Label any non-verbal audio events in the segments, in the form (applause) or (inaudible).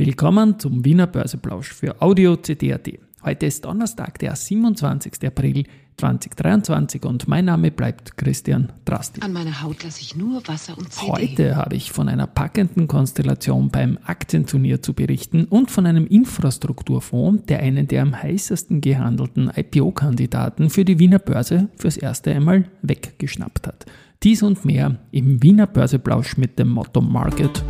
Willkommen zum Wiener Börseplausch für Audio CD.at. Heute ist Donnerstag, der 27. April 2023 und mein Name bleibt Christian Drasti. An meiner Haut lasse ich nur Wasser und CD. Heute habe ich von einer packenden Konstellation beim Aktienturnier zu berichten und von einem Infrastrukturfonds, der einen der am heißesten gehandelten IPO-Kandidaten für die Wiener Börse fürs erste einmal weggeschnappt hat. Dies und mehr im Wiener Börseplausch mit dem Motto Market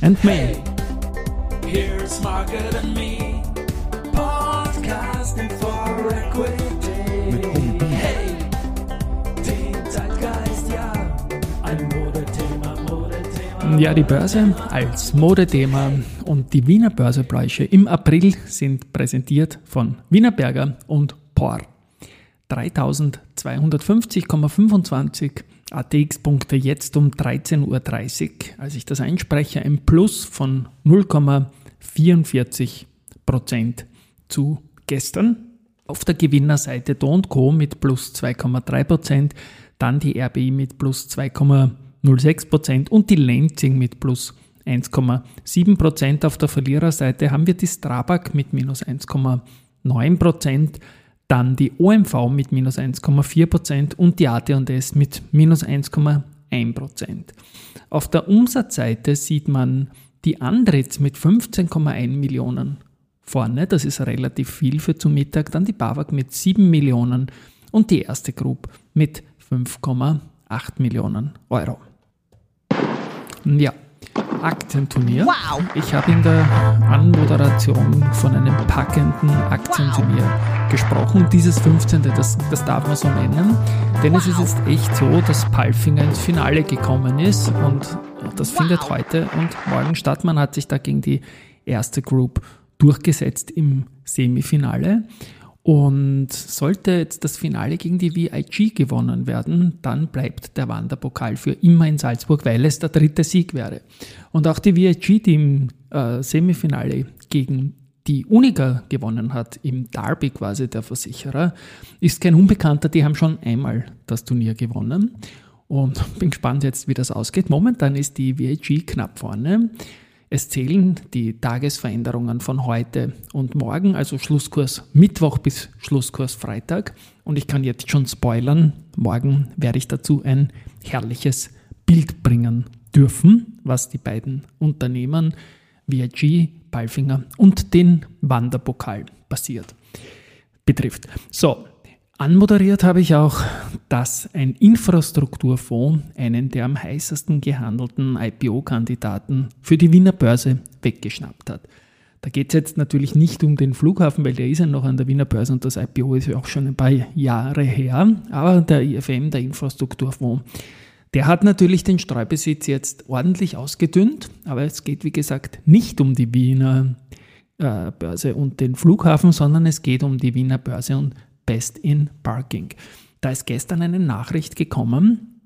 and Me. Market and Me, podcasting for equity. Mit hey, den Zeitgeist, ja, ein Modethema, Modethema. Ja, die Börse als Modethema und die Wiener Börsebläusche im April sind präsentiert von Wiener Berger und POR. 3250,25 ATX-Punkte jetzt um 13.30 Uhr, als ich das einspreche, ein Plus von 0,44 Prozent zu gestern. Auf der Gewinnerseite Do Co. mit plus 2,3 Prozent, dann die RBI mit plus 2,06 Prozent und die Lenzing mit plus 1,7 Prozent. Auf der Verliererseite haben wir die Strabag mit minus 1,9 Prozent. Dann die OMV mit minus 1,4% und die AT&S mit minus 1,1%. Auf der Umsatzseite sieht man die Andritz mit 15,1 Millionen vorne, das ist relativ viel für zum Mittag, dann die BAWAG mit 7 Millionen und die erste Group mit 5,8 Millionen Euro. Ja, Aktienturnier. Wow. Ich habe in der Anmoderation von einem packenden Aktienturnier wow. gesprochen. Dieses 15. Das, das darf man so nennen. Denn wow. es ist jetzt echt so, dass Palfinger ins Finale gekommen ist und das wow. findet heute und morgen statt. Man hat sich da gegen die erste Group durchgesetzt im Semifinale. Und sollte jetzt das Finale gegen die VIG gewonnen werden, dann bleibt der Wanderpokal für immer in Salzburg, weil es der dritte Sieg wäre. Und auch die VIG, die im äh, Semifinale gegen die Unica gewonnen hat, im Derby quasi der Versicherer, ist kein Unbekannter, die haben schon einmal das Turnier gewonnen. Und (laughs) bin gespannt jetzt, wie das ausgeht. Momentan ist die VIG knapp vorne. Es zählen die Tagesveränderungen von heute und morgen, also Schlusskurs Mittwoch bis Schlusskurs Freitag. Und ich kann jetzt schon spoilern, morgen werde ich dazu ein herrliches Bild bringen dürfen, was die beiden Unternehmen VIG, Palfinger und den Wanderpokal passiert betrifft. So, Anmoderiert habe ich auch, dass ein Infrastrukturfonds einen der am heißesten gehandelten IPO-Kandidaten für die Wiener Börse weggeschnappt hat. Da geht es jetzt natürlich nicht um den Flughafen, weil der ist ja noch an der Wiener Börse und das IPO ist ja auch schon ein paar Jahre her. Aber der IFM, der Infrastrukturfonds, der hat natürlich den Streubesitz jetzt ordentlich ausgedünnt. Aber es geht, wie gesagt, nicht um die Wiener äh, Börse und den Flughafen, sondern es geht um die Wiener Börse und Best in Parking. Da ist gestern eine Nachricht gekommen,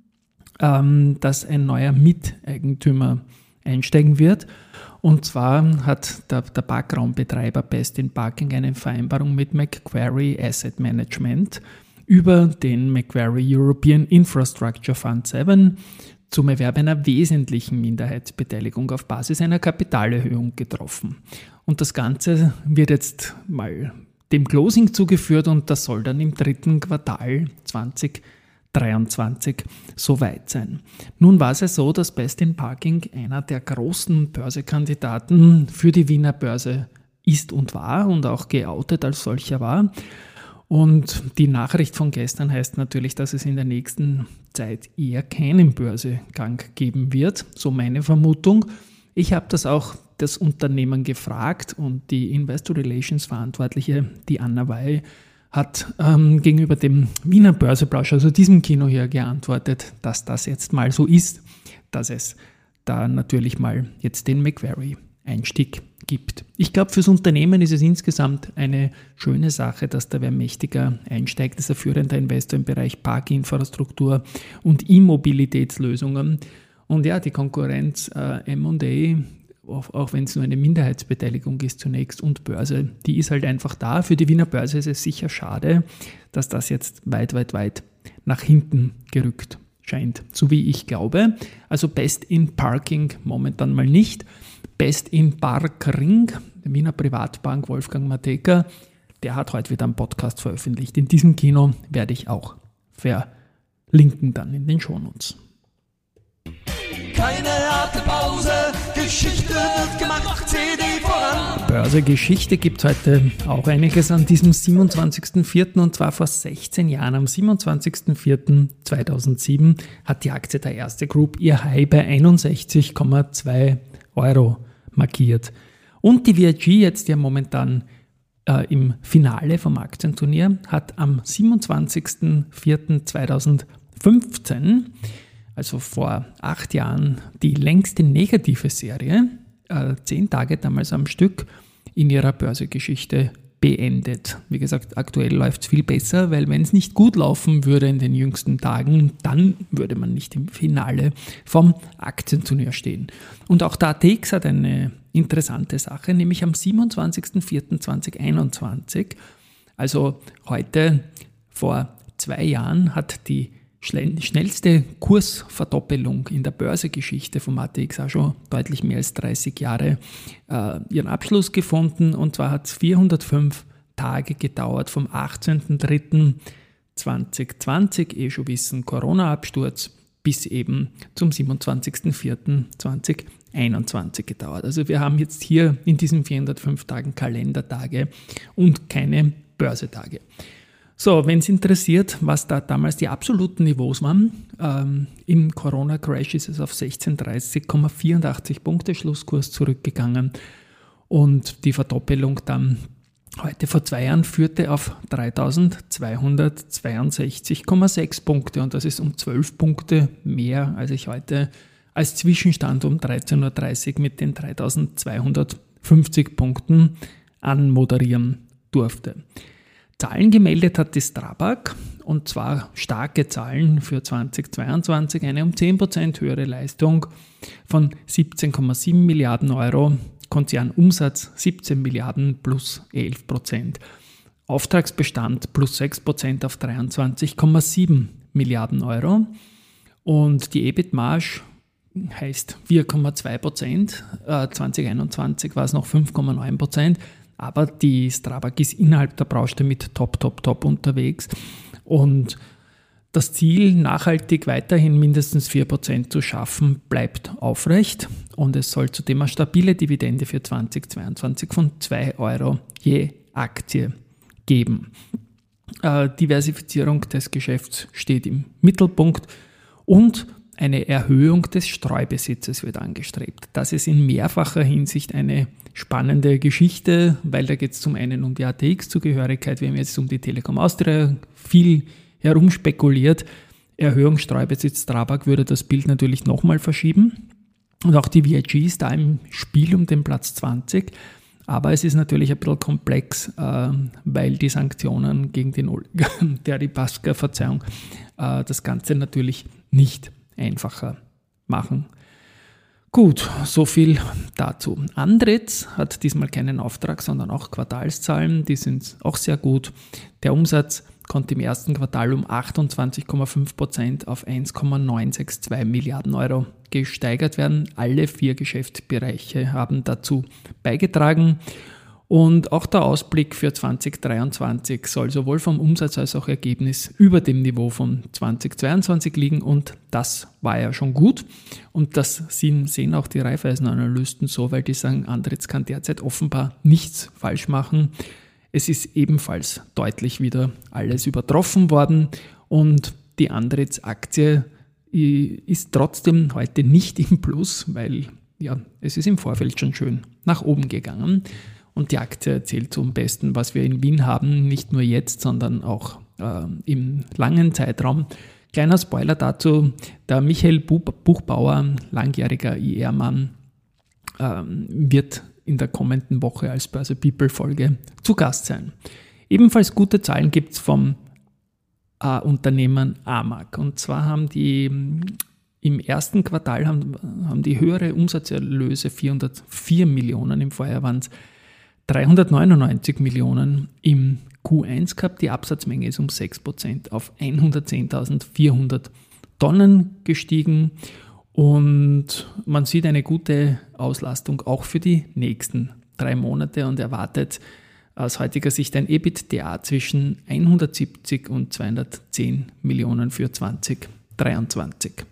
ähm, dass ein neuer Miteigentümer einsteigen wird. Und zwar hat der, der Parkraumbetreiber Best in Parking eine Vereinbarung mit Macquarie Asset Management über den Macquarie European Infrastructure Fund 7 zum Erwerb einer wesentlichen Minderheitsbeteiligung auf Basis einer Kapitalerhöhung getroffen. Und das Ganze wird jetzt mal dem Closing zugeführt und das soll dann im dritten Quartal 2023 soweit sein. Nun war es ja so, dass Best in Parking einer der großen Börsekandidaten für die Wiener Börse ist und war und auch geoutet als solcher war. Und die Nachricht von gestern heißt natürlich, dass es in der nächsten Zeit eher keinen Börsegang geben wird, so meine Vermutung. Ich habe das auch das Unternehmen gefragt und die Investor Relations Verantwortliche, die Anna Wey, hat ähm, gegenüber dem Wiener Börseplausch, also diesem Kino hier, geantwortet, dass das jetzt mal so ist, dass es da natürlich mal jetzt den Macquarie-Einstieg gibt. Ich glaube, fürs Unternehmen ist es insgesamt eine schöne Sache, dass da wer mächtiger einsteigt, ist ein führender Investor im Bereich Parkinfrastruktur und E-Mobilitätslösungen. Und ja, die Konkurrenz äh, MA, auch, wenn es nur eine Minderheitsbeteiligung ist zunächst und Börse, die ist halt einfach da. Für die Wiener Börse ist es sicher schade, dass das jetzt weit, weit, weit nach hinten gerückt scheint, so wie ich glaube. Also Best in Parking momentan mal nicht. Best in Parkring, der Wiener Privatbank Wolfgang Mateka, der hat heute wieder einen Podcast veröffentlicht. In diesem Kino werde ich auch verlinken dann in den Shownotes. Keine harte Pause, Geschichte wird gemacht, CD voran. Börsegeschichte gibt heute auch einiges an diesem 27.04. und zwar vor 16 Jahren. Am 27.04.2007 hat die Aktie der Erste Group ihr High bei 61,2 Euro markiert. Und die VIG, jetzt ja momentan äh, im Finale vom Aktienturnier, hat am 27.04.2015 also vor acht Jahren, die längste negative Serie, äh, zehn Tage damals am Stück, in ihrer Börsegeschichte beendet. Wie gesagt, aktuell läuft es viel besser, weil wenn es nicht gut laufen würde in den jüngsten Tagen, dann würde man nicht im Finale vom Aktienturnier stehen. Und auch der ATX hat eine interessante Sache, nämlich am 27.04.2021, also heute vor zwei Jahren, hat die schnellste Kursverdoppelung in der Börsegeschichte von ATX auch schon deutlich mehr als 30 Jahre äh, ihren Abschluss gefunden. Und zwar hat es 405 Tage gedauert vom 18.03.2020, eh schon wissen, Corona-Absturz, bis eben zum 27.04.2021 gedauert. Also wir haben jetzt hier in diesen 405 Tagen Kalendertage und keine Börsetage. So, wenn es interessiert, was da damals die absoluten Niveaus waren, ähm, im Corona-Crash ist es auf 1630,84 Punkte Schlusskurs zurückgegangen und die Verdoppelung dann heute vor zwei Jahren führte auf 3262,6 Punkte und das ist um 12 Punkte mehr, als ich heute als Zwischenstand um 13.30 Uhr mit den 3250 Punkten anmoderieren durfte. Zahlen gemeldet hat die Strabag und zwar starke Zahlen für 2022, eine um 10% höhere Leistung von 17,7 Milliarden Euro, Konzernumsatz 17 Milliarden plus 11%, Auftragsbestand plus 6% auf 23,7 Milliarden Euro. Und die EBIT-Marge heißt 4,2% äh, 2021 war es noch 5,9 aber die Strabag ist innerhalb der Branche mit top, top, top unterwegs. Und das Ziel, nachhaltig weiterhin mindestens 4% zu schaffen, bleibt aufrecht und es soll zudem eine stabile Dividende für 2022 von 2 Euro je Aktie geben. Äh, Diversifizierung des Geschäfts steht im Mittelpunkt und eine Erhöhung des Streubesitzes wird angestrebt. Das ist in mehrfacher Hinsicht eine spannende Geschichte, weil da geht es zum einen um die ATX-Zugehörigkeit, wir haben jetzt um die Telekom Austria viel herumspekuliert. Erhöhung Streubesitz Strabag würde das Bild natürlich nochmal verschieben. Und auch die VIG ist da im Spiel um den Platz 20. Aber es ist natürlich ein bisschen komplex, äh, weil die Sanktionen gegen den Deripaska, (laughs) Verzeihung, äh, das Ganze natürlich nicht einfacher machen. Gut, so viel dazu. Andritz hat diesmal keinen Auftrag, sondern auch Quartalszahlen. Die sind auch sehr gut. Der Umsatz konnte im ersten Quartal um 28,5 Prozent auf 1,962 Milliarden Euro gesteigert werden. Alle vier Geschäftsbereiche haben dazu beigetragen. Und auch der Ausblick für 2023 soll sowohl vom Umsatz als auch Ergebnis über dem Niveau von 2022 liegen und das war ja schon gut. Und das sehen auch die Raiffeisen-Analysten so, weil die sagen, Andritz kann derzeit offenbar nichts falsch machen. Es ist ebenfalls deutlich wieder alles übertroffen worden und die Andritz-Aktie ist trotzdem heute nicht im Plus, weil ja, es ist im Vorfeld schon schön nach oben gegangen. Und die Aktie erzählt zum Besten, was wir in Wien haben, nicht nur jetzt, sondern auch äh, im langen Zeitraum. Kleiner Spoiler dazu, der Michael Buchbauer, langjähriger IR-Mann, äh, wird in der kommenden Woche als Börse People Folge zu Gast sein. Ebenfalls gute Zahlen gibt es vom äh, Unternehmen AMAG. Und zwar haben die im ersten Quartal haben, haben die höhere Umsatzerlöse 404 Millionen, im Vorjahr waren es 399 Millionen im Q1 gehabt. Die Absatzmenge ist um 6% auf 110.400 Tonnen gestiegen und man sieht eine gute Auslastung auch für die nächsten drei Monate und erwartet aus heutiger Sicht ein EBITDA zwischen 170 und 210 Millionen für 2023.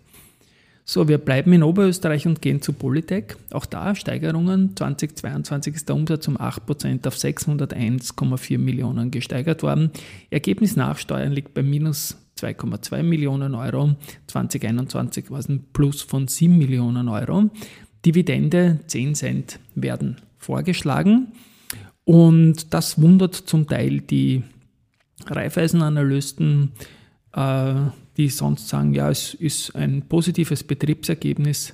So, wir bleiben in Oberösterreich und gehen zu Polytech. Auch da Steigerungen. 2022 ist der Umsatz um 8% auf 601,4 Millionen gesteigert worden. Ergebnis nach Steuern liegt bei minus 2,2 Millionen Euro. 2021 war es ein Plus von 7 Millionen Euro. Dividende 10 Cent werden vorgeschlagen. Und das wundert zum Teil die Raiffeisenanalysten, äh, die sonst sagen, ja, es ist ein positives Betriebsergebnis,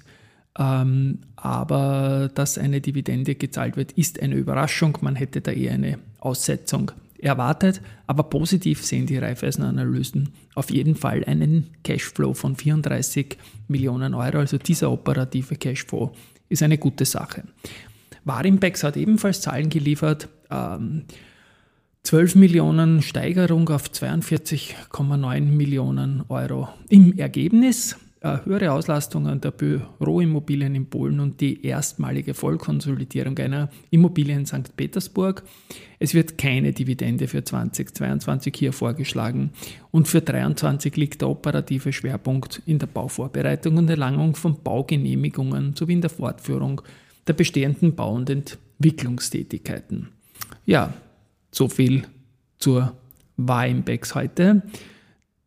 ähm, aber dass eine Dividende gezahlt wird, ist eine Überraschung. Man hätte da eher eine Aussetzung erwartet, aber positiv sehen die Raiffeisenanalysten auf jeden Fall einen Cashflow von 34 Millionen Euro. Also dieser operative Cashflow ist eine gute Sache. Warimpex hat ebenfalls Zahlen geliefert. Ähm, 12 Millionen Steigerung auf 42,9 Millionen Euro im Ergebnis. Äh, höhere Auslastungen der Büroimmobilien in Polen und die erstmalige Vollkonsolidierung einer Immobilie in St. Petersburg. Es wird keine Dividende für 2022 hier vorgeschlagen und für 2023 liegt der operative Schwerpunkt in der Bauvorbereitung und Erlangung von Baugenehmigungen sowie in der Fortführung der bestehenden Bau- und Entwicklungstätigkeiten. Ja, so viel zur Warimbex heute.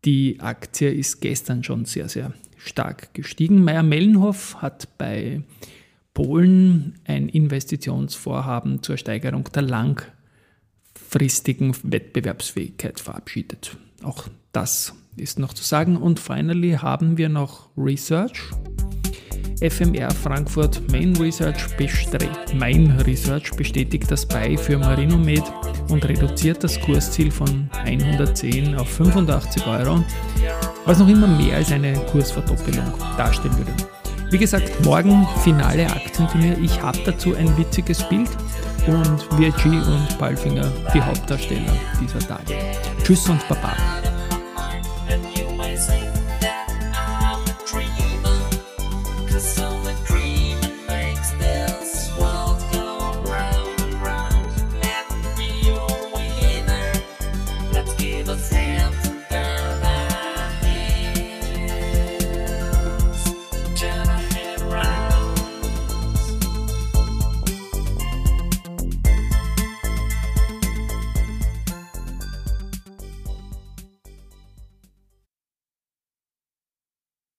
Die Aktie ist gestern schon sehr, sehr stark gestiegen. Meyer-Mellenhof hat bei Polen ein Investitionsvorhaben zur Steigerung der langfristigen Wettbewerbsfähigkeit verabschiedet. Auch das ist noch zu sagen. Und finally haben wir noch Research. FMR Frankfurt Main Research, Main Research bestätigt das Buy für Marinomed und reduziert das Kursziel von 110 auf 85 Euro, was noch immer mehr als eine Kursverdoppelung darstellen würde. Wie gesagt, morgen finale Aktienturnier. Ich habe dazu ein witziges Bild und VIG und Balfinger die Hauptdarsteller dieser Tage. Tschüss und Baba.